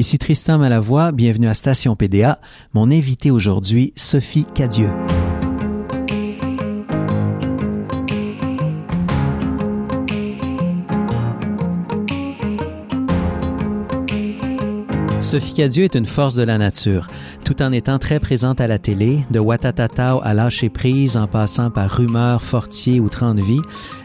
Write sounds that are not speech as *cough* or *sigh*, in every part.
Ici Tristan Malavoie, bienvenue à Station PDA. Mon invité aujourd'hui, Sophie Cadieux. Sophie Cadieux est une force de la nature. Tout en étant très présente à la télé, de Watatatao à lâcher prise en passant par Rumeur, Fortier ou Trente Vie,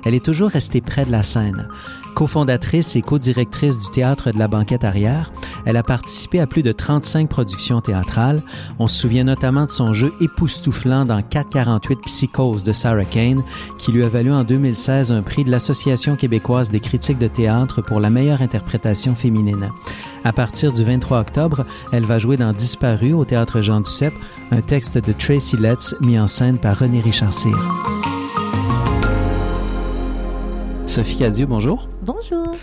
elle est toujours restée près de la scène. Co-fondatrice et co-directrice du théâtre de la banquette arrière, elle a participé à plus de 35 productions théâtrales. On se souvient notamment de son jeu époustouflant dans 448 Psychose de Sarah Kane, qui lui a valu en 2016 un prix de l'Association québécoise des critiques de théâtre pour la meilleure interprétation féminine. À partir du 23 octobre, elle va jouer dans Disparu au théâtre Jean Duceppe, un texte de Tracy Letts mis en scène par René Richard Cyr. Sophie Adieu, bonjour. Bonjour.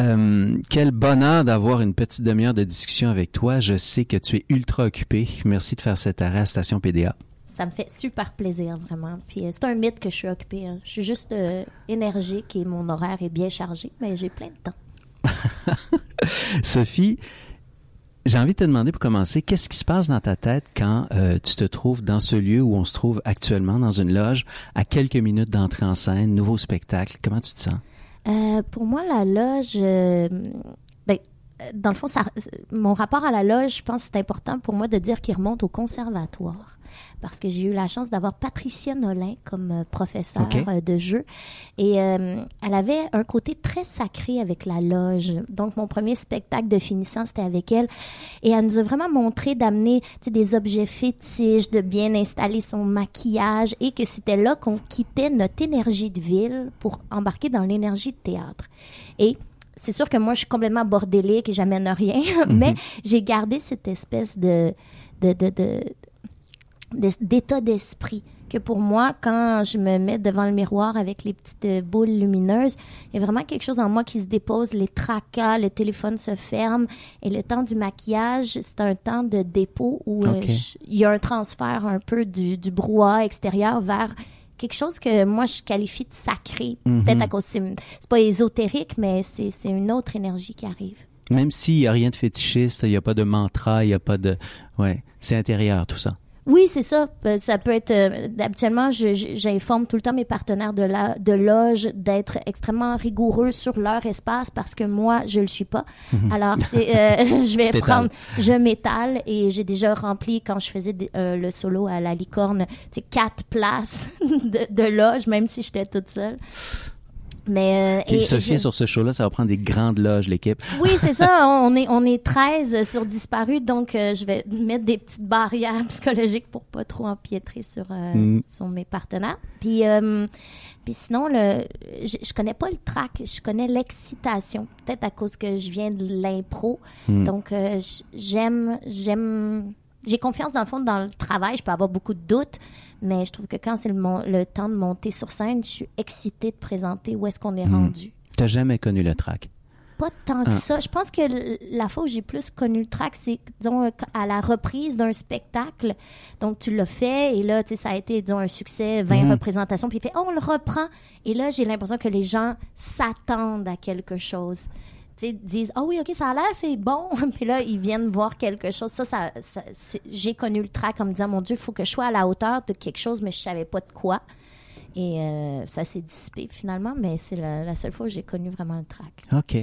Euh, quel bonheur d'avoir une petite demi-heure de discussion avec toi. Je sais que tu es ultra occupé. Merci de faire cet arrêt à Station PDA. Ça me fait super plaisir, vraiment. Puis euh, c'est un mythe que je suis occupée. Hein. Je suis juste euh, énergique et mon horaire est bien chargé, mais j'ai plein de temps. *laughs* Sophie, j'ai envie de te demander pour commencer, qu'est-ce qui se passe dans ta tête quand euh, tu te trouves dans ce lieu où on se trouve actuellement, dans une loge, à quelques minutes d'entrée en scène, nouveau spectacle? Comment tu te sens? Euh, pour moi, la loge, euh, ben, dans le fond, ça, mon rapport à la loge, je pense que c'est important pour moi de dire qu'il remonte au conservatoire parce que j'ai eu la chance d'avoir Patricia Nolin comme euh, professeure euh, de jeu. Et euh, elle avait un côté très sacré avec la loge. Donc, mon premier spectacle de finissant, c'était avec elle. Et elle nous a vraiment montré d'amener des objets fétiches, de bien installer son maquillage et que c'était là qu'on quittait notre énergie de ville pour embarquer dans l'énergie de théâtre. Et c'est sûr que moi, je suis complètement bordélique et j'amène rien, *laughs* mais j'ai gardé cette espèce de, de, de, de, d'état d'esprit. Que pour moi, quand je me mets devant le miroir avec les petites euh, boules lumineuses, il y a vraiment quelque chose en moi qui se dépose, les tracas, le téléphone se ferme. Et le temps du maquillage, c'est un temps de dépôt où euh, il y a un transfert un peu du, du brouhaha extérieur vers quelque chose que moi je qualifie de sacré. Mhm. Peut-être à cause c'est pas ésotérique, mais c'est une autre énergie qui arrive. Même s'il n'y a rien de fétichiste, il n'y a pas de mantra, il n'y a pas de... Ouais, c'est intérieur tout ça. Oui, c'est ça. Euh, ça peut être. Euh, habituellement, j'informe tout le temps mes partenaires de, la, de loge d'être extrêmement rigoureux sur leur espace parce que moi, je le suis pas. Mhm. Alors, *laughs* euh, *laughs* je vais prendre. Je m'étale et j'ai déjà rempli quand je faisais le solo à la licorne, quatre places *laughs* de, de loge, même si j'étais toute seule. Mais euh, et, sur ce show-là, ça va prendre des grandes loges, l'équipe. Oui, c'est ça. *laughs* On est on est 13 sur disparu, donc euh, je vais mettre des petites barrières *laughs* psychologiques pour pas trop empiétrer sur euh, mm. sur mes partenaires. Puis euh, puis sinon le je, je, connais pas le track, je connais l'excitation. Peut-être à cause que je viens de l'impro. Mm. Donc j'aime j'aime j'ai confiance dans le fond dans le travail, je peux avoir beaucoup de doutes, mais je trouve que quand c'est le, le, temps de monter sur scène, je suis excitée de présenter où est-ce qu'on est, rendu. Tu hmm. T'as jamais connu le track? Pas tant que ah. ça. Je pense que la fois où j'ai plus connu le track, c'est, disons, à la reprise d'un spectacle. Donc, tu l'as fait, et là, tu sais, ça a été, disons, un succès, 20 hmm. représentations, puis il fait, oh, on le reprend. Et là, j'ai l'impression que les gens s'attendent à quelque chose disent Ah oui, OK, ça a l'air, c'est bon. *laughs* Puis là, ils viennent voir quelque chose. Ça, ça, j'ai connu le track en me disant Mon Dieu, il faut que je sois à la hauteur de quelque chose, mais je savais pas de quoi. Et euh, ça s'est dissipé finalement, mais c'est la, seule fois où j'ai connu vraiment le track. OK.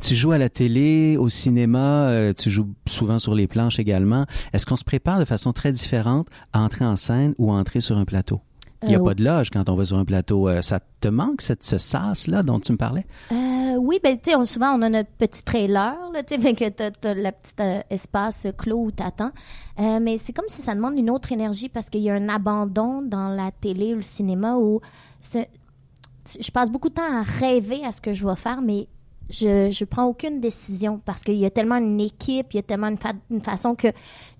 Tu joues à la télé, au cinéma, euh, tu joues souvent sur les planches également. Est-ce qu'on se prépare de façon très différente à entrer en scène ou à entrer sur un plateau? Il n'y a euh, pas de loge quand on va sur un plateau. ça te manque, cette, ce sas-là dont tu me parlais? oui, ben, tu sais, souvent, on a notre petit trailer, tu sais, *laughs* que as le petit euh, espace clos où t'attends. Euh, mais c'est comme si ça demande une autre énergie parce qu'il y a un abandon dans la télé ou le cinéma où je passe beaucoup de temps à rêver à ce que je vais faire, mais je je prends aucune décision parce qu'il y a tellement une équipe, il y a tellement une, façon que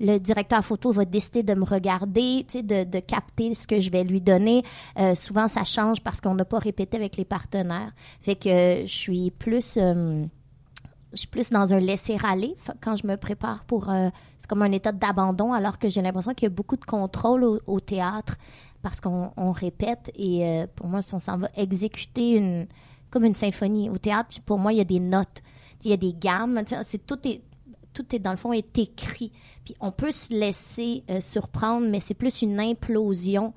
le directeur photo va décider de me regarder, de, de, capter ce que je vais lui donner. Euh, souvent, ça change parce qu'on n'a pas répété avec les partenaires. Fait que je suis plus... Euh, plus dans un laisser-aller quand je me prépare pour... Euh, c'est comme un état d'abandon alors que j'ai l'impression qu'il y a beaucoup de contrôle au, au théâtre parce qu'on répète et pour moi, si on s'en va exécuter une comme une symphonie. Au théâtre, pour moi, il y a des notes, il y a des gammes. C'est tout est tout est dans le fond est écrit. Puis on peut se laisser euh, surprendre, mais c'est plus une implosion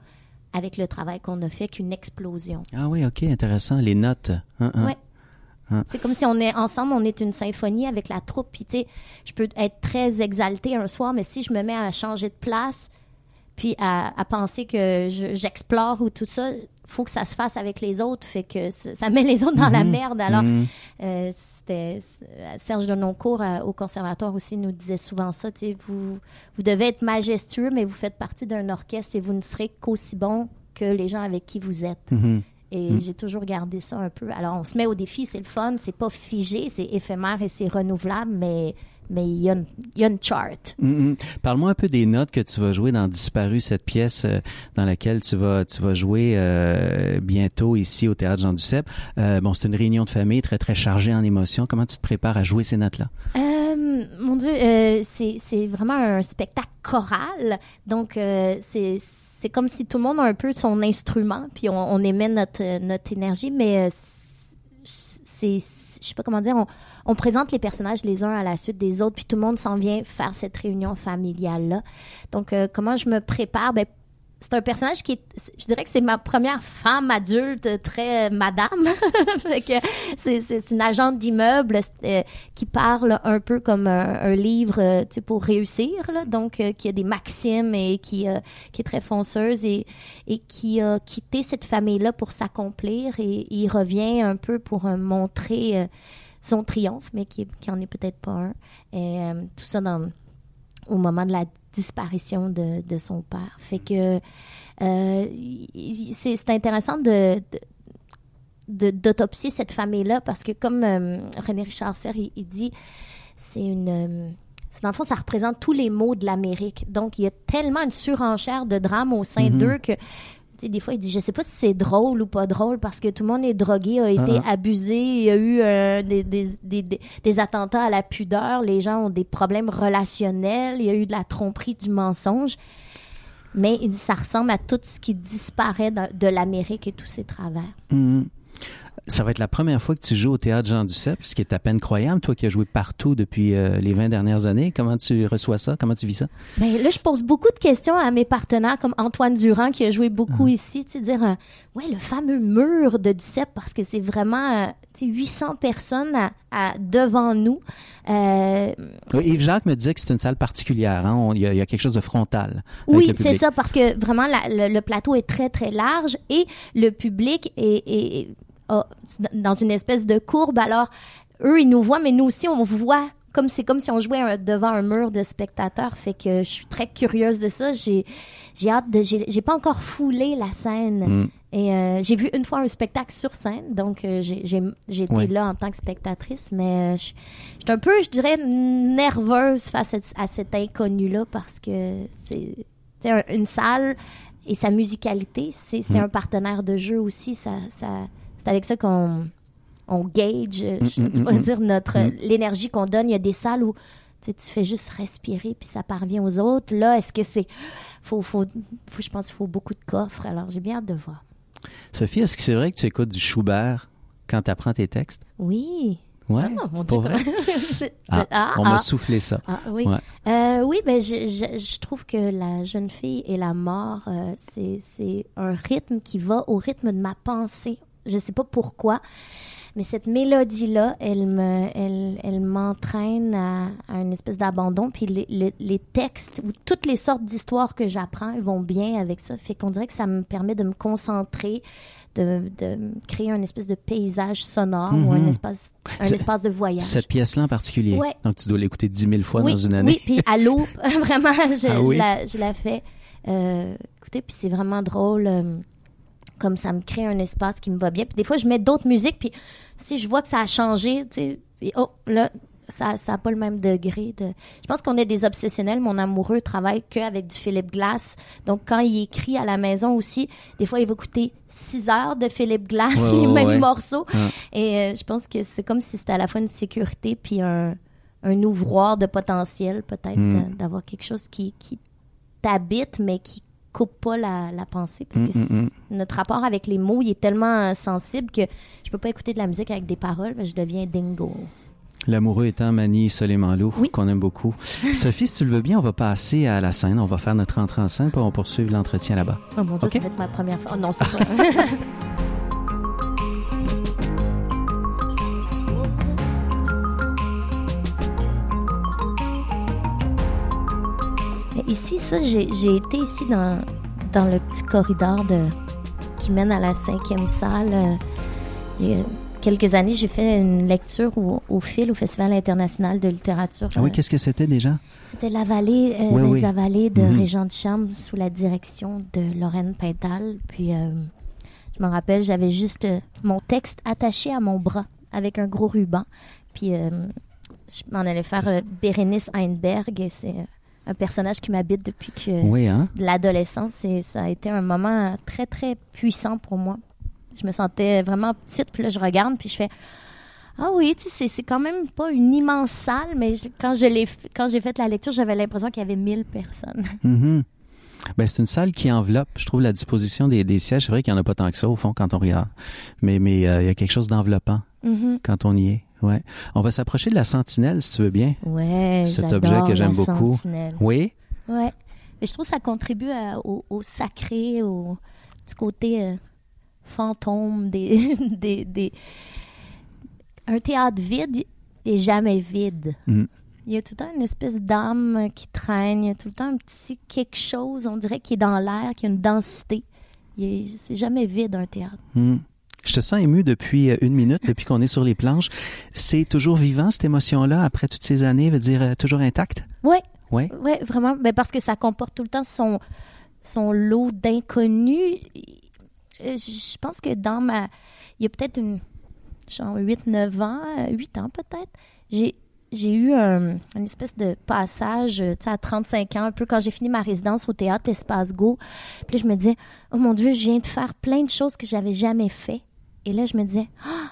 avec le travail qu'on a fait qu'une explosion. Ah oui, ok, intéressant. Les notes. Hein, hein. Ouais. C'est comme si on est ensemble, on est une symphonie avec la troupe. Puis, tu sais, je peux être très exaltée un soir, mais si je me mets à changer de place, puis à, penser que j'explore ou tout ça, faut que ça se fasse avec les autres. Fait que ça, met les autres dans la mhm. merde. Alors, mhm. euh, c'était Serge Denoncourt euh, au conservatoire aussi nous disait souvent ça. Vous, vous devez être majestueux, mais vous faites partie d'un orchestre et vous ne serez qu'aussi bon que les gens avec qui vous êtes. Mhm. Et j'ai toujours gardé ça un peu. Alors, on se met au défi, c'est le fun, c'est pas figé, c'est éphémère et c'est renouvelable, mais mais il y, a une, chart. Mm, mm. Parle-moi un peu des notes que tu vas jouer dans Disparu, cette pièce euh, dans laquelle tu vas tu vas jouer euh, bientôt ici au théâtre Jean Duceppe. Euh, bon, c'est une réunion de famille très très chargée en émotions. Comment tu te prépares à jouer ces notes-là? Mon Dieu, c'est vraiment un spectacle choral, donc c'est c'est comme si tout le monde a un peu son instrument, puis on, émet notre, notre énergie, mais euh, c'est, je sais pas comment dire, on, présente les personnages les uns à la suite des autres, puis tout le monde s'en vient faire cette réunion familiale-là. Donc, euh, comment je me prépare? Ben, c'est un personnage qui est, je dirais que c'est ma première femme adulte très madame. *laughs* c'est, une agente d'immeuble euh, qui parle un peu comme un, livre euh, pour réussir, donc euh, qui a des maximes et qui, qui est très fonceuse et, et qui a quitté cette famille-là pour s'accomplir et il revient un peu pour montrer son triomphe, mais qui, qui en est peut-être pas un. Et tout ça dans, au moment de la disparition de, de son père. Fait que euh, c'est intéressant de, d'autopsier cette famille-là parce que comme euh, René Richard Serre, il, dit, c'est une... Euh, dans le fond, ça représente tous les maux de l'Amérique. Donc, il y a tellement une surenchère de drame au sein mm-hmm. d'eux que des fois, il dit, je sais pas si c'est drôle ou pas drôle parce que tout le monde est drogué, a été uh-huh. abusé, il y a eu euh, des, des, des, attentats à la pudeur, les gens ont des problèmes relationnels, il y a eu de la tromperie, du mensonge. Mais il dit, ça ressemble à tout ce qui disparaît de, l'Amérique et tous ses travers. Mm-hmm. Ça va être la première fois que tu joues au théâtre Jean Duceppe, ce qui est à peine croyable, toi qui as joué partout depuis euh, les 20 dernières années. Comment tu reçois ça? Comment tu vis ça? Bien, là, je pose beaucoup de questions à mes partenaires comme Antoine Durand qui a joué beaucoup ah. ici. Tu sais, dire, euh, ouais, le fameux mur de Duceppe parce que c'est vraiment euh, 800 personnes à, devant nous. Euh, Yves Jacques me disait que c'est une salle particulière. Hein? Il, y a, quelque chose de frontal. Oui, c'est ça, parce que vraiment, le, plateau est très, très large et le public est, dans une espèce de courbe. Alors, eux, ils nous voient, mais nous aussi, on voit comme c'est comme si on jouait devant un mur de spectateurs. Fait que je suis très curieuse de ça. J'ai j'ai hâte de j'ai pas encore foulé la scène. Mm. Et euh, j'ai vu une fois un spectacle sur scène, donc euh, j'ai été là en tant que spectatrice, mais euh, je suis un peu, je dirais, nerveuse face à, cet inconnu-là parce que c'est une salle et sa musicalité, c'est mm. un partenaire de jeu aussi. Ça, ça, c'est avec ça qu'on on gauge, mm, je, pourrais dire, notre l'énergie qu'on donne. Il y a des salles où tu fais juste respirer puis ça parvient aux autres. Là, est-ce que c'est. Faut, faut, faut, je pense qu'il faut beaucoup de coffres. Alors, j'ai bien hâte de voir. Sophie, est-ce que c'est vrai que tu écoutes du Schubert quand tu apprends tes textes? Oui. Ouais, ah, pour vrai? *laughs* Ah, ah, on m'a soufflé ça. oui, euh, oui ben, je, je, trouve que la jeune fille et la mort, euh, c'est un rythme qui va au rythme de ma pensée. Je ne sais pas pourquoi. Mais cette mélodie-là, elle me, elle, elle m'entraîne à, à, une espèce d'abandon. Puis les, les, textes ou toutes les sortes d'histoires que j'apprends, elles vont bien avec ça. Fait qu'on dirait que ça me permet de me concentrer, de, de créer un espèce de paysage sonore ou un mhm. espace, un espace de voyage. Cette pièce-là en particulier. Ouais. Donc tu dois l'écouter dix mille fois dans une année. Oui, puis à l'eau, *laughs* vraiment, je, ah je, la, je la fais. Euh, écoutez, puis c'est vraiment drôle. Euh, comme ça me crée un espace qui me va bien. Puis des fois, je mets d'autres musiques, puis si je vois que ça a changé, tu sais, oh, là, ça n'a pas le même degré de... Je pense qu'on est des obsessionnels. Mon amoureux travaille qu'avec du Philippe Glass. Donc, quand il écrit à la maison aussi, des fois, il va écouter six heures de Philippe Glass, *laughs* les mêmes morceaux. Et euh, je pense que c'est comme si c'était à la fois une sécurité puis un, un ouvroir de potentiel, peut-être, hmm. euh, d'avoir quelque chose qui, qui t'habite, mais qui coupe pas la, la pensée parce que mm, mm, mm. notre rapport avec les mots il est tellement sensible que je peux pas écouter de la musique avec des paroles, je deviens dingo. L'amoureux étant Mani Soleiman-Lou, Oui. qu'on aime beaucoup. *laughs* Sophie, si tu le veux bien, on va passer à la scène. On va faire notre entrée en scène, puis on poursuivre l'entretien là-bas. Oh mon Dieu, Ok? ça va être ma première fois. Oh non, c'est *laughs* pas. *laughs* Ici, ça, j'ai été ici dans, dans le petit corridor de, qui mène à la cinquième salle. euh, il y a quelques années, j'ai fait une lecture au, au fil au Festival international de littérature. Ah oui, euh, qu'est-ce que c'était déjà? c'était La Vallée, euh, Oui, de Mhm. Régent de Chambre sous la direction de Lorraine Pintal. Puis, euh, je me rappelle, j'avais juste euh, mon texte attaché à mon bras avec un gros ruban. Puis, je m'en allais faire Bérénice Heinberg. et C'est un personnage qui m'habite depuis que Oui, hein? de l'adolescence. Et ça a été un moment très, très puissant pour moi. Je me sentais vraiment petite. Puis là, je regarde, puis je fais Ah oui, tu sais, c'est- quand même pas une immense salle, mais je- quand je l'ai f- quand j'ai fait la lecture, j'avais l'impression qu'il y avait 1000 personnes. *laughs* Mhm. Ben, c'est une salle qui enveloppe, je trouve, la disposition des, des sièges. C'est vrai qu'il n'y en a pas tant que ça, au fond, quand on regarde. Mais mais euh, il y a quelque chose d'enveloppant Mhm. quand on y est. Ouais. On va s'approcher de la sentinelle, si tu veux bien. Ouais, Cet objet que j'aime beaucoup. sentinelle. Oui? Ouais. Mais je trouve que ça contribue à- au, au sacré, au petit côté euh, fantôme des, *laughs* des, des- Un théâtre vide est jamais vide. Mm. Il y a tout le temps une espèce d'âme qui traîne. Il y a tout le temps un petit quelque chose, on dirait, qui est dans l'air, qui a une densité. C'est jamais vide, un théâtre. Hmm. Je te sens ému depuis euh, une minute, depuis qu'on est sur les planches. C'est toujours vivant, cette émotion-là, après toutes ces années, veut dire euh, toujours intacte? Ouais, Oui. Oui, vraiment. Ben, parce que ça comporte tout le temps son, son lot d'inconnus. Euh, Je pense que dans ma. Il y a peut-être une. Genre 8-9 ans, euh, 8 ans peut-être. J'ai. J'ai eu un, une espèce de passage, à 35 ans, un peu quand j'ai fini ma résidence au théâtre Espace Go. Puis je me disais, oh mon Dieu, je viens de faire plein de choses que j'avais jamais fait. Et là, je me disais, ah,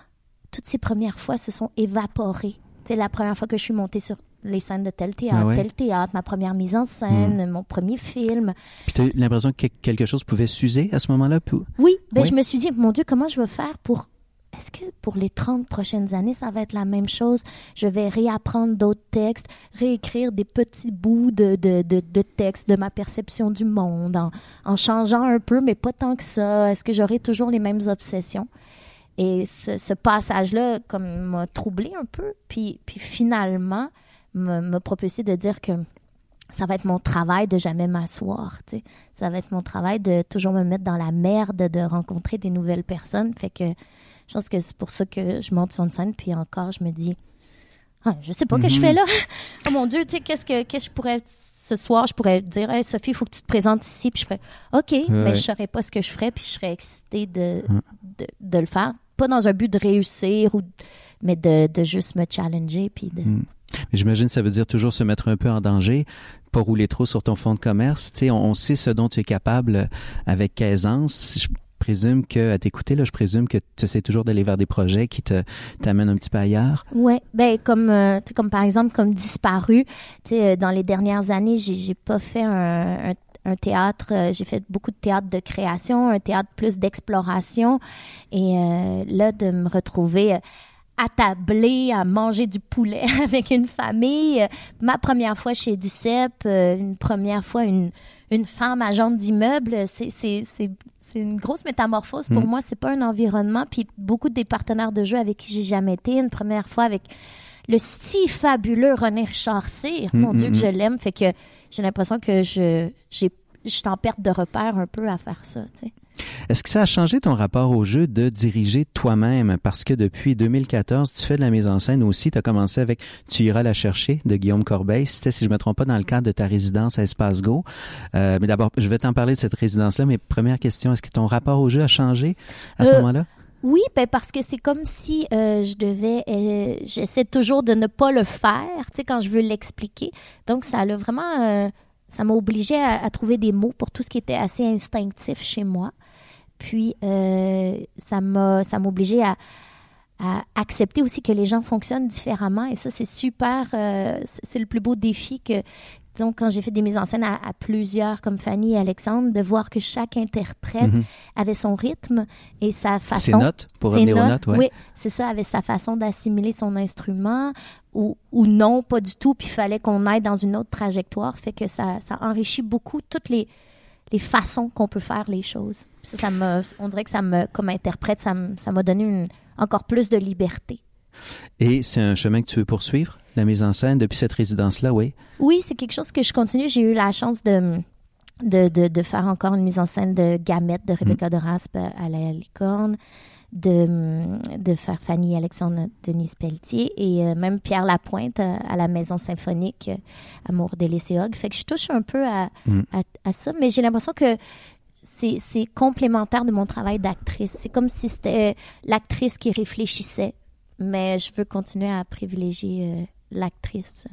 toutes ces premières fois se sont évaporées. Sais, la première fois que je suis montée sur les scènes de tel théâtre, Ah ouais? tel théâtre, ma première mise en scène, mon premier film. Puis tu as eu l'impression que quelque chose pouvait s'user à ce moment-là? Oui, ben Oui. je me suis dit, mon Dieu, comment je vais faire pour... Est-ce que pour les 30 prochaines années, ça va être la même chose? Je vais réapprendre d'autres textes, réécrire des petits bouts de, de, de, de textes, de ma perception du monde, en, en changeant un peu, mais pas tant que ça. Est-ce que j'aurai toujours les mêmes obsessions? Et ce, ce passage-là, comme m'a troublé un peu, puis, puis finalement, m'a propulsé de dire que ça va être mon travail de jamais m'asseoir, tu sais. Ça va être mon travail de toujours me mettre dans la merde, de rencontrer des nouvelles personnes. Fait que je pense que c'est pour ça que je monte sur une scène, puis encore, je me dis, ah, je sais pas ce que je Mhm. fais là. *laughs* oh mon Dieu, tu sais, qu'est-ce que, qu'est-ce que je pourrais, ce soir, je pourrais dire, hey, Sophie, il faut que tu te présentes ici, puis je ferais, OK, mais je saurais pas ce que je ferais, puis je serais excitée de, de, de le faire. Pas dans un but de réussir, ou, mais de, de juste me challenger, puis de. Mais j'imagine que ça veut dire toujours se mettre un peu en danger, pas rouler trop sur ton fonds de commerce. Tu sais, on, on sait ce dont tu es capable euh, avec aisance. Je présume que, à t'écouter, là, je présume que tu essaies toujours d'aller vers des projets qui te t'amènent un petit peu ailleurs. Ouais, ben comme euh, comme par exemple comme disparu, tu sais euh, dans les dernières années, j'ai j'ai pas fait un, un, un théâtre, euh, j'ai fait beaucoup de théâtre de création, un théâtre plus d'exploration et euh, là de me retrouver euh, attablée à manger du poulet *laughs* avec une famille, ma première fois chez Ducep, une première fois une une femme agente d'immeuble, c'est c'est c'est c'est une grosse métamorphose pour Mm. moi. C'est pas un environnement. Puis beaucoup des partenaires de jeu avec qui j'ai jamais été. Une première fois avec le si fabuleux René Richard Cyr. Mm, Mon mm, Dieu, que mm. je l'aime. Fait que j'ai l'impression que je j'ai je suis en perte de repère un peu à faire ça. tu sais. Est-ce que ça a changé ton rapport au jeu de diriger toi-même? Parce que depuis 2014, tu fais de la mise en scène aussi. Tu as commencé avec Tu iras la chercher de Guillaume Corbeil. C'était, si je me trompe pas, dans le cadre de ta résidence à Espace Go. Euh, mais d'abord, je vais t'en parler de cette résidence-là. Mais première question, est-ce que ton rapport au jeu a changé à ce Euh, moment-là? Oui, ben parce que c'est comme si euh, je devais, euh, j'essaie toujours de ne pas le faire, tu sais, quand je veux l'expliquer. Donc ça a vraiment, euh, ça m'a obligé à, trouver des mots pour tout ce qui était assez instinctif chez moi. Puis ça m'a, ça m'a obligé à, à accepter aussi que les gens fonctionnent différemment. Et ça, c'est super, c'est le plus beau défi que donc quand j'ai fait des mises en scène à, plusieurs, comme Fanny et Alexandre, de voir que chaque interprète mhm. avait son rythme et sa façon. Ses notes, pour revenir aux notes, Oui, c'est ça, avait sa façon d'assimiler son instrument ou, ou non, pas du tout, puis il fallait qu'on aille dans une autre trajectoire, fait que ça, ça enrichit beaucoup toutes les, les façons qu'on peut faire les choses. Ça, ça me, on dirait que ça me, comme interprète, ça m'a donné une, encore plus de liberté. Et c'est un chemin que tu veux poursuivre, la mise en scène, depuis cette résidence-là, oui? Oui, c'est quelque chose que je continue. J'ai eu la chance de, de, de, faire encore une mise en scène de Gamette de Rebecca de Raspe à la licorne, de, de faire Fanny Alexandre Denise Pelletier et euh, même Pierre Lapointe à, la Maison symphonique euh, Amour des Fait que je touche un peu à, mm. à, à ça, mais j'ai l'impression que c'est complémentaire de mon travail d'actrice. C'est comme si c'était l'actrice qui réfléchissait mais je veux continuer à privilégier euh, l'actrice.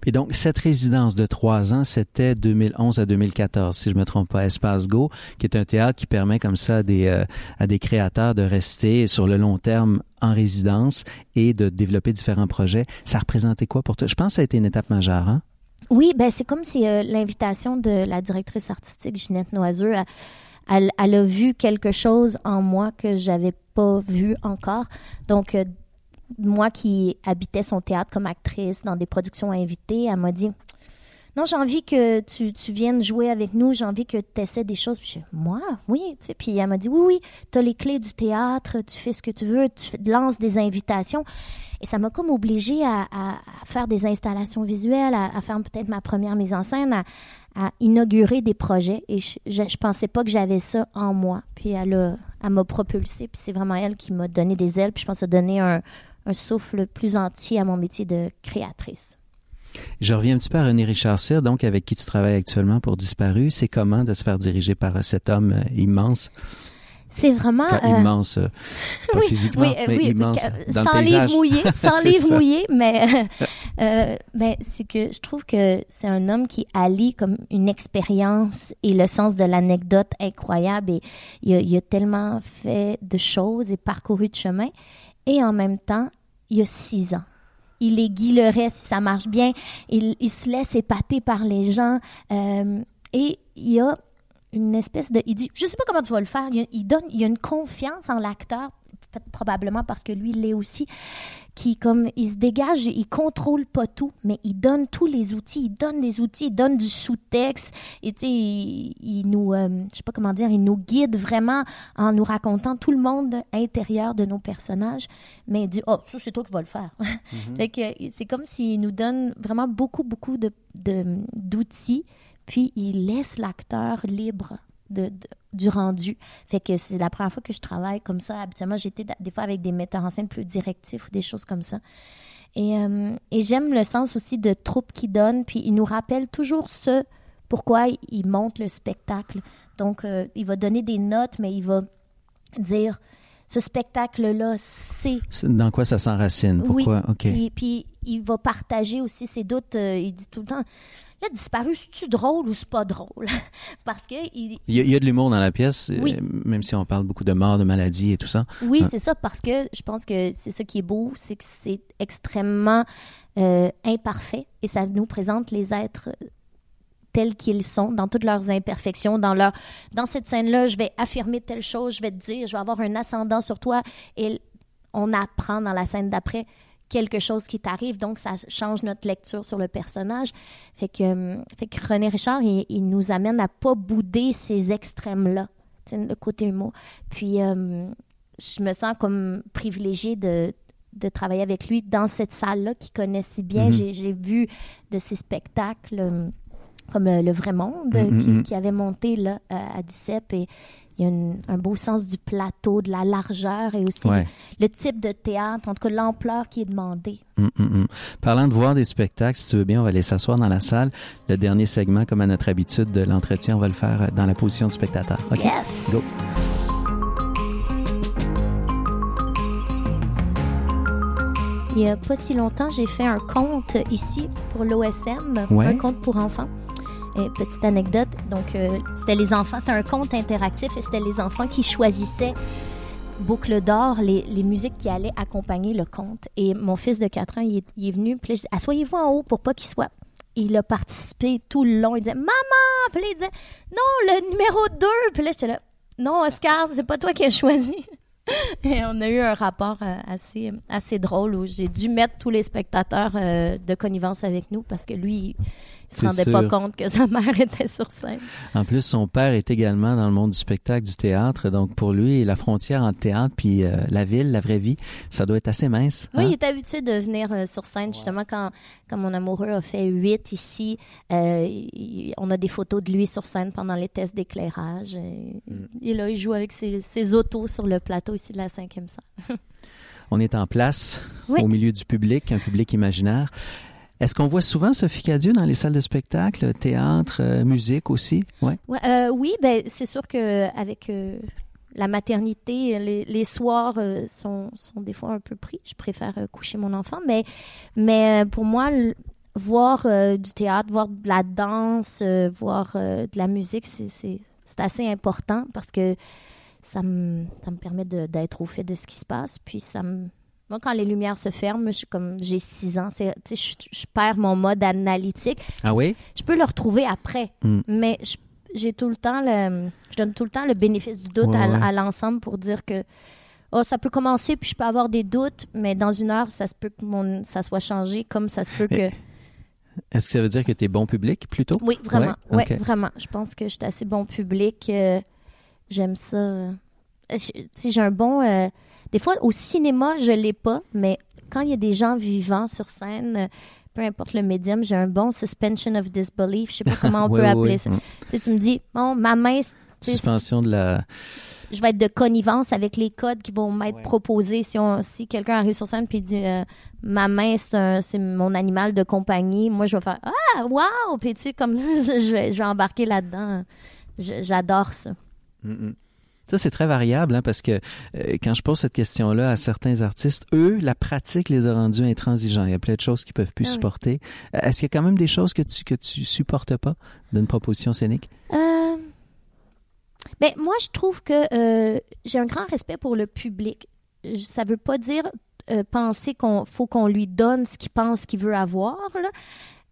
Puis donc, cette résidence de trois ans, c'était 2011 à 2014, si je me trompe pas, Espace Go, qui est un théâtre qui permet comme ça à des, euh, à des créateurs de rester sur le long terme en résidence et de développer différents projets. Ça représentait quoi pour toi? Je pense que ça a été une étape majeure, hein? Oui, ben c'est comme si euh, l'invitation de la directrice artistique Ginette Noiseux, elle, elle, a vu quelque chose en moi que j'avais pas vu encore. Donc, moi qui habitais son théâtre comme actrice dans des productions invitées, elle m'a dit non, j'ai envie que tu, tu, viennes jouer avec nous, j'ai envie que tu essaies des choses. Puis moi, oui. Puis elle m'a dit, oui, oui, tu as les clés du théâtre, tu fais ce que tu veux, tu lances des invitations. Et ça m'a comme obligée à, faire des installations visuelles, à, faire peut-être ma première mise en scène, à, inaugurer des projets. Et je, je, pensais pas que j'avais ça en moi. Puis elle m'a propulsée. Puis c'est vraiment elle qui m'a donné des ailes. Puis je pense a donné un, un souffle plus entier à mon métier de créatrice. Je reviens un petit peu à René Richard Cyr, donc avec qui tu travailles actuellement pour Disparu. C'est comment de se faire diriger par cet homme euh, immense? C'est vraiment euh, immense, euh, pas physiquement, mais immense dans sans livre mouillé, *laughs* sans livre mouillé, mais *laughs* ben, c'est que je trouve que c'est un homme qui allie comme une expérience et le sens de l'anecdote incroyable et il a, il a, tellement fait de choses et parcouru de chemin et en même temps, il a six ans. Il est guillerait si ça marche bien. Il, se laisse épater par les gens. Euh, et il y a une espèce de... Il dit, je sais pas comment tu vas le faire. Il, donne, il y a une confiance en l'acteur, probablement parce que lui, il l'est aussi qui comme il se dégage, il contrôle pas tout, mais il donne tous les outils, il donne des outils, il donne du sous-texte, et tu sais, il, nous, euh, je sais pas comment dire, il nous guide vraiment en nous racontant tout le monde intérieur de nos personnages, mais il dit oh ça c'est toi qui vas le faire. *laughs* Mm-hmm. c'est comme s'il nous donne vraiment beaucoup beaucoup de d'outils, puis il laisse l'acteur libre du rendu. Fait que c'est la première fois que je travaille comme ça. Habituellement, j'étais des fois avec des metteurs en scène plus directifs ou des choses comme ça. Et, euh, et j'aime le sens aussi de troupe qui donne, puis il nous rappelle toujours ce pourquoi il monte le spectacle. Donc, euh, il va donner des notes, mais il va dire ce spectacle-là, c'est. Dans quoi ça s'enracine? Pourquoi? OK. Et puis, il va partager aussi ses doutes. Euh, il dit tout le temps Là, disparu, c'est-tu drôle ou c'est pas drôle? *laughs* Parce que. Il, y, a, de l'humour dans la pièce, euh, même si on parle beaucoup de mort, de maladie et tout ça. Oui, c'est ça, parce que je pense que c'est ça qui est beau, c'est que c'est extrêmement euh, imparfait et ça nous présente les êtres tels qu'ils sont, dans toutes leurs imperfections, dans leur dans cette scène-là, je vais affirmer telle chose, je vais te dire, je vais avoir un ascendant sur toi et on apprend dans la scène d'après quelque chose qui t'arrive, donc ça change notre lecture sur le personnage. Fait que, fait que René Richard, il, nous amène à pas bouder ces extrêmes-là, le côté humour. Puis, euh, je me sens comme privilégiée de, de travailler avec lui dans cette salle-là qu'il connaît si bien. Mm-hmm. J'ai vu de ses spectacles euh, comme le, Vrai Monde mm-hmm. qui, avait monté là, à Duceppe et il y a un beau sens du plateau, de la largeur et aussi le, type de théâtre, en tout cas l'ampleur qui est demandée. Parlant de voir des spectacles, si tu veux bien, on va aller s'asseoir dans la salle. Le dernier segment, comme à notre habitude de l'entretien, on va le faire euh, dans la position du spectateur. Yes! Go! Il n'y a pas si longtemps, j'ai fait un conte ici pour l'OSM, un conte pour enfants petite anecdote, donc euh, c'était les enfants, c'était un conte interactif et c'était les enfants qui choisissaient boucle d'or, les, les, musiques qui allaient accompagner le conte. Et mon fils de 4 ans, il est, venu, puis asseyez-vous en haut pour pas qu'il soit il a participé tout le long. Il disait Maman Puis il disait Non, le numéro 2. Puis là, j'étais là Non, Oscar, c'est pas toi qui as choisi. *laughs* Et on a eu un rapport euh, assez, assez drôle où j'ai dû mettre tous les spectateurs euh, de connivence avec nous parce que lui, se rendait pas compte que sa mère *laughs* était sur scène. En plus, son père est également dans le monde du spectacle, du théâtre. Donc, pour lui, la frontière entre théâtre puis euh, la ville, la vraie vie, ça doit être assez mince. Oui, hein? il est habitué de venir euh, sur scène. Justement, quand, quand mon amoureux a fait huit ici, euh, il- on a des photos de lui sur scène pendant les tests d'éclairage. Et- Mm. Et là, il joue avec ses, ses autos sur le plateau ici de la cinquième salle. *laughs* On est en place, Oui. au milieu du public, un public imaginaire. Est-ce qu'on voit souvent Sophie Cadieux dans les salles de spectacle, théâtre, euh, musique aussi? Ouais. Euh, oui, ben, c'est sûr qu'avec la maternité, les, les soirs euh, sont, sont des fois un peu pris. Je préfère euh, coucher mon enfant, mais, mais euh, pour moi, voir euh, du théâtre, voir de la danse, euh, voir euh, de la musique, c'est- assez important parce que ça me, ça me permet d'être au fait de ce qui se passe. Puis ça me... Moi, quand les lumières se ferment, je comme j'ai six ans, je, je perds mon mode analytique. Ah oui? Je peux le retrouver après, Mm. mais je- j'ai tout le temps le, je donne tout le temps le bénéfice du doute Ouais, à, ouais. à l'ensemble pour dire que oh, ça peut commencer puis je peux avoir des doutes, mais dans une heure ça se peut que mon, ça soit changé comme ça se peut que Est-ce que ça veut dire que tu es bon public plutôt? oui vraiment, Ouais, ouais, vraiment. Je pense que je suis assez bon public. euh, J'aime ça. euh. Sais, j'ai un bon. euh, des fois au cinéma je l'ai pas, mais quand il y a des gens vivants sur scène. peu importe le médium, j'ai un bon suspension of disbelief. Je sais pas *laughs* comment on Ouais, peut ouais, appeler ouais. ça. Tu sais, tu me dis, bon, ma main, Suspension de la... je vais être de connivence avec les codes qui vont m'être Ouais. proposés. Si, on, si quelqu'un arrive sur scène et dit, euh, ma main, c'est, un- c'est mon animal de compagnie, moi, je vais faire, ah, wow! Puis, tu sais, comme *laughs* je vais, je vais embarquer là-dedans. J'adore ça. Mm. Ça, c'est très variable, hein, parce que euh, quand je pose cette question-là à certains artistes, eux, la pratique les a rendus intransigeants. Il y a plein de choses qu'ils peuvent plus Ah supporter. Euh, Est-ce qu'il y a quand même des choses que tu que tu supportes pas d'une proposition scénique? Euh, ben, moi, je trouve que euh, j'ai un grand respect pour le public. Ça veut pas dire euh, penser qu'on faut qu'on lui donne ce qu'il pense qu'il veut avoir. là.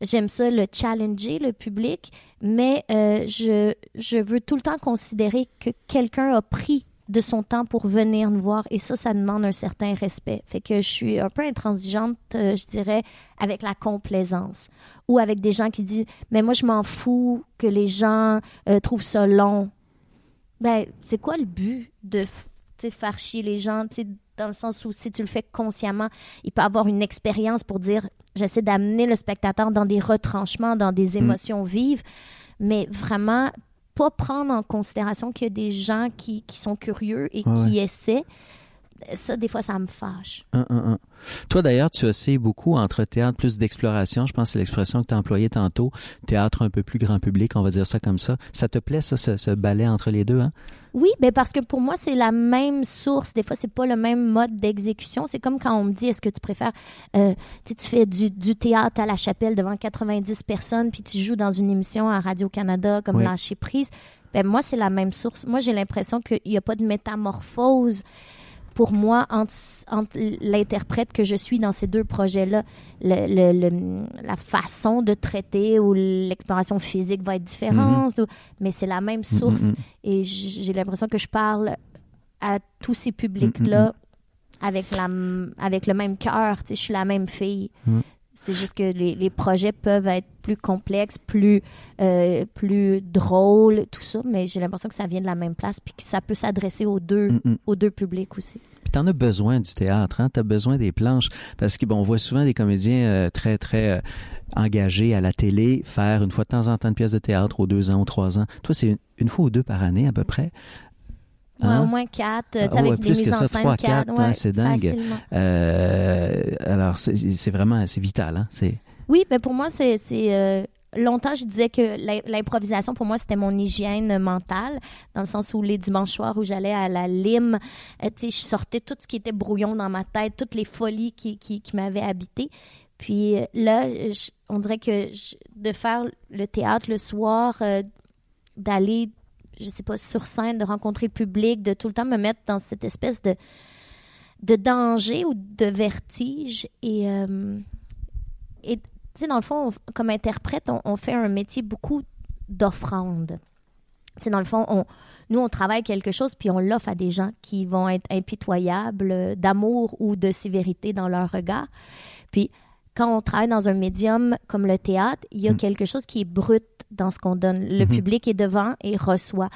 J'aime ça le challenger, le public, mais euh, je, je veux tout le temps considérer que quelqu'un a pris de son temps pour venir nous voir et ça, ça demande un certain respect. Fait que je suis un peu intransigeante, euh, je dirais, avec la complaisance ou avec des gens qui disent mais moi je m'en fous que les gens euh, trouvent ça long. Ben c'est quoi le but de faire chier les gens, dans le sens où si tu le fais consciemment, il peut avoir une expérience pour dire j'essaie d'amener le spectateur dans des retranchements, dans des émotions vives, mais vraiment pas prendre en considération qu'il y a des gens qui, qui sont curieux et Ouais, qui essaient. Ça, des fois, ça me fâche. Un, un, un. Toi, d'ailleurs, tu oscilles beaucoup entre théâtre plus d'exploration, je pense que c'est l'expression que tu as employée tantôt, théâtre un peu plus grand public, on va dire ça comme ça. Ça te plaît, ça, ce, ce balai entre les deux? Hein? Oui, ben parce que pour moi, c'est la même source. Des fois, c'est pas le même mode d'exécution. C'est comme quand on me dit, est-ce que tu préfères, euh, tu fais du, du théâtre à la chapelle devant 90 personnes, puis tu joues dans une émission à Radio-Canada comme Oui. Lâcher prise. Ben moi, c'est la même source. Moi, j'ai l'impression qu'il n'y a pas de métamorphose pour moi entre, entre l'interprète que je suis dans ces deux projets-là. Le, le- le- la façon de traiter ou l'exploration physique va être différente, ou- mais c'est la même source. Mm, mm, mm. Et j'ai l'impression que je parle à tous ces publics-là avec, la, avec le même cœur. Tu sais, je suis la même fille. C'est juste que les, les projets peuvent être plus complexes, plus, euh, plus drôles, tout ça, mais j'ai l'impression que ça vient de la même place puis que ça peut s'adresser aux deux, Mm, mm. aux deux publics aussi. Puis t'en as besoin du théâtre, hein? T'as besoin des planches. Parce que bon, on voit souvent des comédiens euh, très, très euh, engagés à la télé faire une fois de temps en temps une pièce de théâtre aux deux ans ou trois ans. Toi, c'est une, une fois ou deux par année à peu près. Ouais, Hein? au moins quatre, euh, tu sais, Ah ouais, avec des plus que en ça, scène trois, quatre, hein, c'est dingue. Euh, alors, c'est vraiment, c'est vital, hein? C'est... Oui, mais pour moi, c'est. euh, longtemps, je disais que l'im- l'improvisation, pour moi, c'était mon hygiène mentale, dans le sens où les dimanches soirs où j'allais à la lime, euh, tu sais, je sortais tout ce qui était brouillon dans ma tête, toutes les folies qui, qui, qui m'avaient habité. Puis euh, là, je- on dirait que je- de faire le théâtre le soir, d'aller, je sais pas, sur scène, de rencontrer le public, de tout le temps me mettre dans cette espèce de, de danger ou de vertige. Et, euh, et tu sais, dans le fond, on- comme interprète, on, on fait un métier beaucoup d'offrande. Tu sais, dans le fond, on, nous, on travaille quelque chose, puis on l'offre à des gens qui vont être impitoyables euh, d'amour ou de sévérité dans leur regard. Puis, quand on travaille dans un médium comme le théâtre, il y a Mm. quelque chose qui est brut dans ce qu'on donne. Le Mhm. public est devant et reçoit.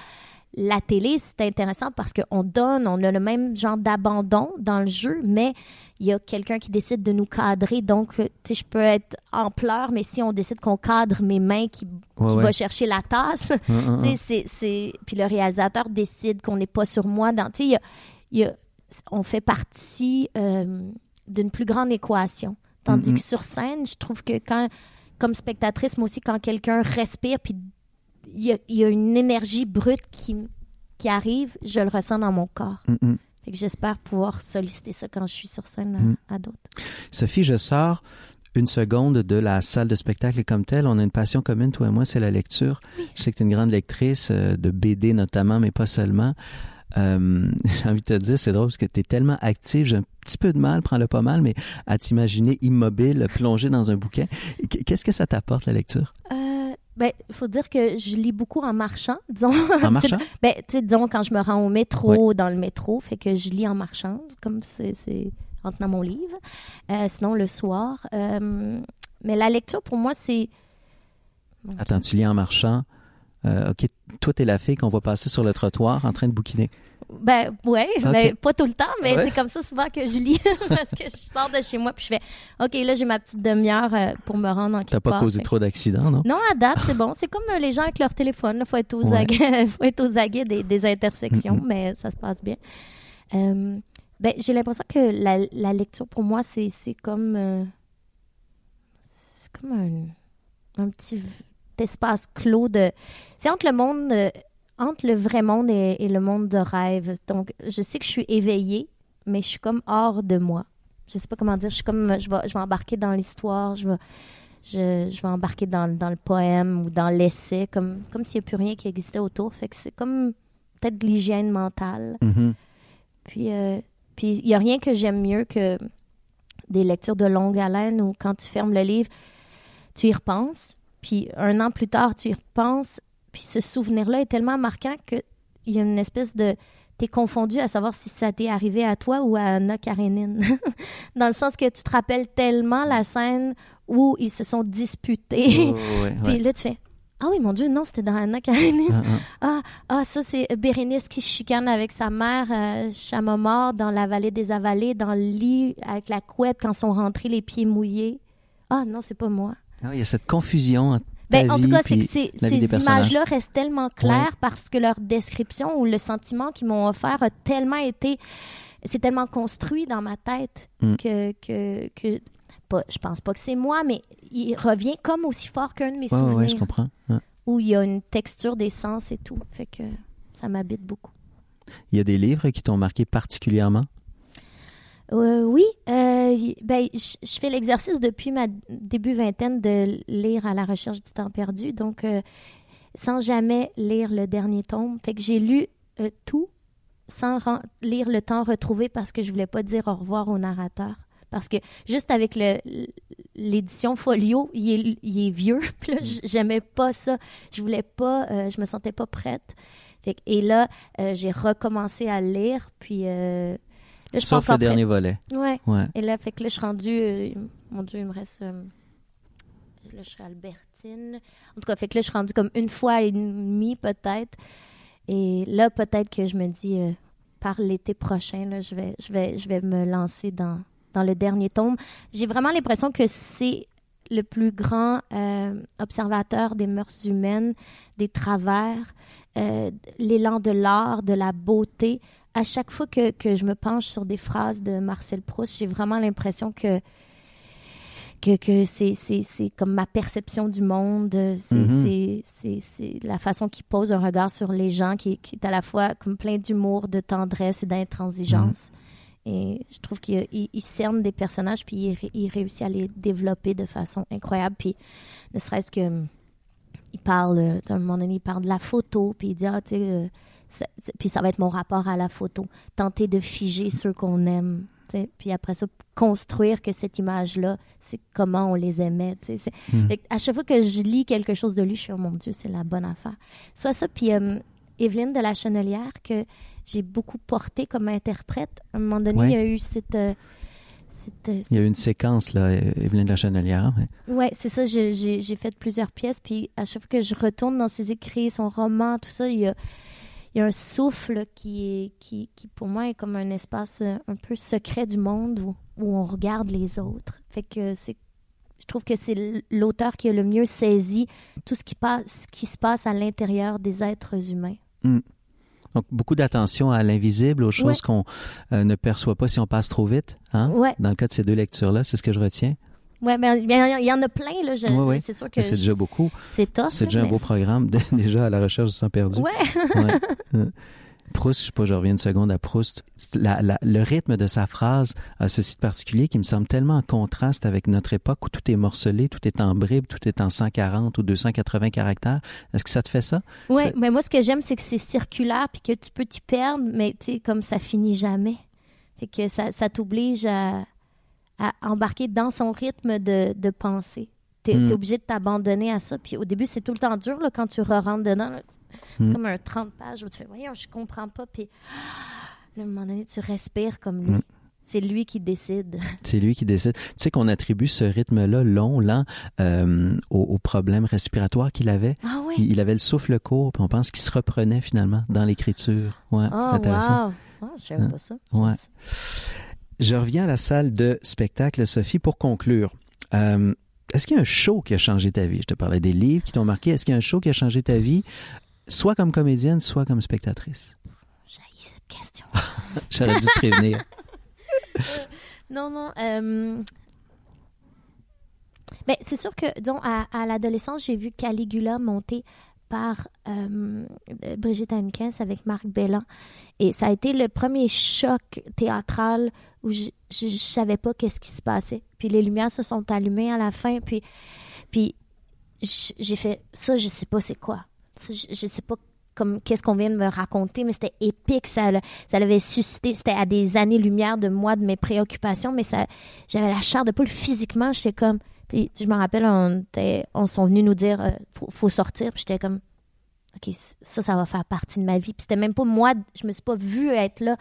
La télé, c'est intéressant parce qu'on donne, on a le même genre d'abandon dans le jeu, mais il y a quelqu'un qui décide de nous cadrer. Donc, tu sais, je peux être en pleurs, mais si on décide qu'on cadre mes mains qui, Ouais, qui ouais. va chercher la tasse, Hum, *laughs* hum, tu sais, c'est, c'est... Puis le réalisateur décide qu'on n'est pas sur moi. Dans... Tu sais, il y a- il y a- on fait partie euh, d'une plus grande équation. Tandis que sur scène, je trouve que quand, comme spectatrice, moi aussi, quand quelqu'un respire, puis il y a, il y a une énergie brute qui, qui arrive, je le ressens dans mon corps. Fait que j'espère pouvoir solliciter ça quand je suis sur scène à- Mhm. à, d'autres. Sophie, je sors une seconde de la salle de spectacle comme telle. On a une passion commune, toi et moi, c'est la lecture. Je sais que tu es une grande lectrice euh, de BD notamment, mais pas seulement. Euh, *laughs* j'ai envie de te dire, c'est drôle parce que tu es tellement active, j'ai petit peu de mal, prends-le pas mal, mais à t'imaginer immobile, plongé dans un bouquin. Qu- Qu'est-ce que ça t'apporte, la lecture? Euh, ben, il faut dire que je lis beaucoup en marchant, *laughs* disons. En marchant? *laughs* Ben, tu sais, disons, quand je me rends au métro, dans le métro, fait que je lis en marchant, comme c'est en tenant mon livre. Euh, sinon, le soir. euh, mais la lecture, pour moi, c'est... Attends, tu lis en marchant. Euh, OK, toi, t'es la fille qu'on voit passer sur le trottoir en train de bouquiner. Ben, ouais, Ok. ben, pas tout le temps, mais Ouais. c'est comme ça souvent que je lis, *laughs* parce que je sors de chez moi, puis je fais, OK, là, j'ai ma petite demi-heure euh, pour me rendre en quelque T'as pas part. causé Fait- trop d'accidents, non? Non, à date, c'est *laughs* bon. C'est comme euh, les gens avec leur téléphone. Il faut être aux Ouais. aguets, *laughs* faut être aux aguets des, des intersections, Mm-mm. mais ça se passe bien. Euh, ben, j'ai l'impression que la, la lecture, pour moi, c'est comme, euh, c'est comme un, un petit espace clos de... C'est entre le monde... entre le vrai monde et, et le monde de rêve. Donc, je sais que je suis éveillée, mais je suis comme hors de moi. Je sais pas comment dire. Je suis comme... Je vais, je vais embarquer dans l'histoire. Je vais je, je vais embarquer dans, dans le poème ou dans l'essai, comme, comme s'il n'y a plus rien qui existait autour. Fait que c'est comme peut-être de l'hygiène mentale. Mhm. Puis euh, puis il n'y a rien que j'aime mieux que des lectures de longue haleine où quand tu fermes le livre, tu y repenses. Puis un an plus tard, tu y repenses. Puis ce souvenir-là est tellement marquant qu'il y a une espèce de... T'es confondu à savoir si ça t'est arrivé à toi ou à Anna Karenine. *laughs* Dans le sens que tu te rappelles tellement la scène où ils se sont disputés. Ouais, ouais. *laughs* Puis là, tu fais Ah oui, mon Dieu, non, c'était dans Anna Karenine. Ah, ah. *laughs* Ah, ah, ça, c'est Bérénice qui chicane avec sa mère, euh, dans la vallée des avalées, dans le lit, avec la couette, quand sont rentrés les pieds mouillés. Ah non, c'est pas moi. Ah, il y a cette confusion entre Ben, ta en tout cas, c'est puis que ces, images-là restent tellement claires parce que leur description ou le sentiment qu'ils m'ont offert a tellement été. C'est tellement construit dans ma tête Mm. que. que, que pas, je pense pas que c'est moi, mais il revient comme aussi fort qu'un de mes Ouais, souvenirs ouais, je comprends. Où il y a une texture des sens et tout. Fait que ça m'habite beaucoup. Il y a des livres qui t'ont marqué particulièrement? Euh, oui, euh, ben, je fais l'exercice depuis ma début vingtaine de lire à la recherche du temps perdu, donc euh, sans jamais lire le dernier tome. Fait que j'ai lu euh, tout sans lire le temps retrouvé parce que je voulais pas dire au revoir au narrateur. Parce que juste avec l'édition folio, il est, il est vieux. *laughs* J'aimais pas ça. Je voulais pas, euh, je me sentais pas prête. Fait que- et là, j'ai recommencé à lire. Puis là, je Sauf le prête. dernier volet. Ouais. Ouais. Et là, fait que là, je suis rendue. euh, mon Dieu, il me reste. euh, là, je suis Albertine. En tout cas, fait que là, je suis rendue comme une fois et demie, peut-être. Et là, peut-être que je me dis, euh, par l'été prochain, là, je, vais, je, vais, je vais me lancer dans, dans le dernier tome. J'ai vraiment l'impression que c'est le plus grand euh, observateur des mœurs humaines, des travers, euh, l'élan de l'art, de la beauté. À chaque fois que, que je me penche sur des phrases de Marcel Proust, j'ai vraiment l'impression que, que, que c'est, c'est, c'est comme ma perception du monde. C'est, Mhm. c'est, c'est, c'est la façon qu'il pose un regard sur les gens qui, qui est à la fois comme plein d'humour, de tendresse et d'intransigeance. Et je trouve qu'il il, il cerne des personnages, puis il, il réussit à les développer de façon incroyable. Puis ne serait-ce que il parle, à un moment donné, il parle de la photo, puis il dit, ah, tu sais, euh, ça- puis ça va être mon rapport à la photo. Tenter de figer ceux qu'on aime. t'sais. Puis après ça, construire que cette image-là, c'est comment on les aimait. que à chaque fois que je lis quelque chose de lui, je suis, oh mon Dieu, c'est la bonne affaire. Soit ça, puis euh, Evelyne de la Chenelière, que j'ai beaucoup porté comme interprète. À un moment donné, Ouais. il y a eu cette. euh, cette, euh, Il y a eu une séquence, là, Evelyne de la Chenelière. Ouais, c'est ça. j'ai fait plusieurs pièces, puis à chaque fois que je retourne dans ses écrits, son roman, tout ça, il y a, il y a un souffle qui, est, qui, qui, pour moi, est comme un espace euh, un peu secret du monde où, où on regarde les autres. Fait que c'est. Je trouve que c'est l'auteur qui a le mieux saisi tout ce qui, passe, ce qui se passe à l'intérieur des êtres humains. Donc, beaucoup d'attention à l'invisible, aux choses Ouais. qu'on euh, ne perçoit pas si on passe trop vite. Hein? Ouais. Dans le cas de ces deux lectures-là, c'est ce que je retiens. Ouais, mais il y, en- a plein, là. je- Ouais, ouais. C'est sûr que C'est déjà beaucoup. c'est tough. C'est déjà un beau programme, *laughs* déjà à la recherche du sang perdu. Ouais. Ouais. Euh, Proust, je sais pas, je reviens une seconde à Proust. C'est la- la- le rythme de sa phrase a ceci de particulier qui me semble tellement en contraste avec notre époque où tout est morcelé, tout est en bribes, tout est en 140 ou 280 caractères. Est-ce que ça te fait ça? Oui, mais moi, ce que j'aime, c'est que c'est circulaire puis que tu peux t'y perdre, mais tu sais, comme ça finit jamais. Fait que ça, ça t'oblige à, à embarquer dans son rythme de, de pensée. T'es Mm. es obligé de t'abandonner à ça. Puis au début, c'est tout le temps dur là, quand tu re-rentres dedans. là. Mm. Comme un 30 pages où tu fais, voyons, je comprends pas. Puis là, à un moment donné, tu respires comme lui. Mm. C'est lui qui décide. *laughs* C'est lui qui décide. Tu sais qu'on attribue ce rythme-là long, lent, euh, au, au problème respiratoire qu'il avait. Ah oui. Il, il avait le souffle court, puis on pense qu'il se reprenait finalement dans l'écriture. Ouais, Oh, c'est intéressant. wow. Ah, je savais Hein? pas ça. Je reviens à la salle de spectacle, Sophie, pour conclure. Euh, est-ce qu'il y a un show qui a changé ta vie? Je te parlais des livres qui t'ont marqué. Est-ce qu'il y a un show qui a changé ta vie, soit comme comédienne, soit comme spectatrice? J'haïs cette question. *laughs* J'aurais dû te prévenir. Non, non. euh, Ben, c'est sûr que, donc, à, à l'adolescence, j'ai vu Caligula monter par euh, Brigitte Hankins avec Marc Bellan. Et ça a été le premier choc théâtral où je, je, je savais pas qu'est-ce qui se passait. Puis les lumières se sont allumées à la fin. Puis, puis j'ai fait ça, je sais pas c'est quoi. Je, je sais pas comme qu'est-ce qu'on vient de me raconter, mais c'était épique. Ça, ça l'avait suscité. C'était à des années-lumière de moi, de mes préoccupations, mais ça, j'avais la chair de poule physiquement. J'étais comme. Puis je me rappelle, on, était- on sont venus nous dire, euh, faut, faut sortir. Puis j'étais comme, Ça, ça va faire partie de ma vie. Puis c'était même pas moi, je me suis pas vue être là,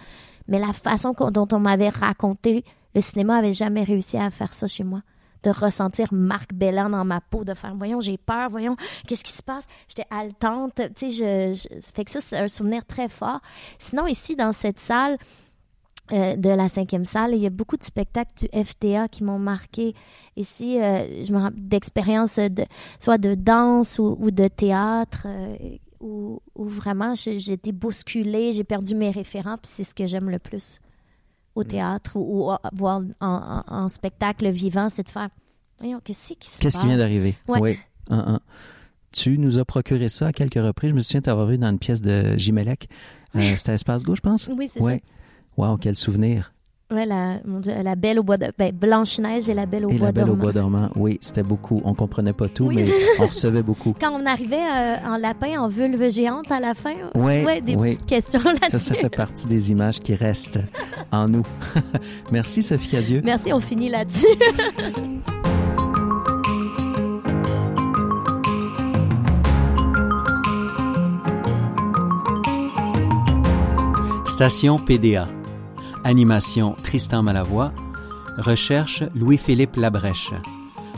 mais la façon dont on m'avait raconté, le cinéma avait jamais réussi à faire ça chez moi. De ressentir Marc Bellan dans ma peau, de faire, voyons, j'ai peur, voyons, qu'est-ce qui se passe? J'étais haletante, tu sais, je, fait que ça, c'est un souvenir très fort. Sinon, ici, dans cette salle, euh, de la cinquième salle. Il y a beaucoup de spectacles du FTA qui m'ont marqué. Ici, euh, je me rappelle d'expériences de, soit de danse ou, ou de théâtre, euh, où, où vraiment j'ai été bousculée, j'ai perdu mes référents, puis c'est ce que j'aime le plus au théâtre ou, voir en, en- en spectacle vivant, c'est de faire, voyons, qu'est-ce qui se Qu'est-ce qui passe? vient d'arriver? Ouais. Oui. Un, un. Tu nous as procuré ça à quelques reprises. Je me souviens t'avoir vu dans une pièce de Jimelec. Euh, *laughs* C'était Espace Gauche, je pense? Oui, c'est Ouais. Wow, quel souvenir. Ouais, la, mon Dieu, la belle au bois de... Ben, Blanche-Neige et la belle au Et bois la belle au dormant. bois dormant. Oui, c'était beaucoup. On comprenait pas tout, Oui. mais *laughs* on recevait beaucoup. Quand on arrivait euh, en lapin, en vulve géante à la fin, Ouais, ouais, des oui. petites questions là-dessus. Ça, ça fait partie des images qui restent en nous. *laughs* Merci, Sophie Cadieux. Merci, on finit là-dessus. *laughs* Station PDA. Animation Tristan Malavoie. Recherche Louis-Philippe Labrèche.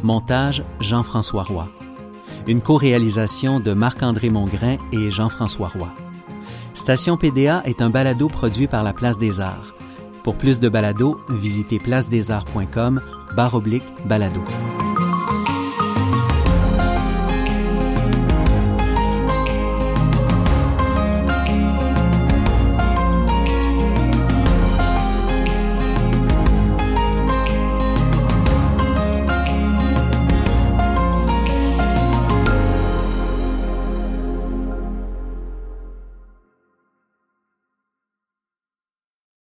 Montage Jean-François Roy. Une co-réalisation de Marc-André Mongrain et Jean-François Roy. Station PDA est un balado produit par la Place des Arts. Pour plus de balados, visitez placedesarts.com barre oblique balado.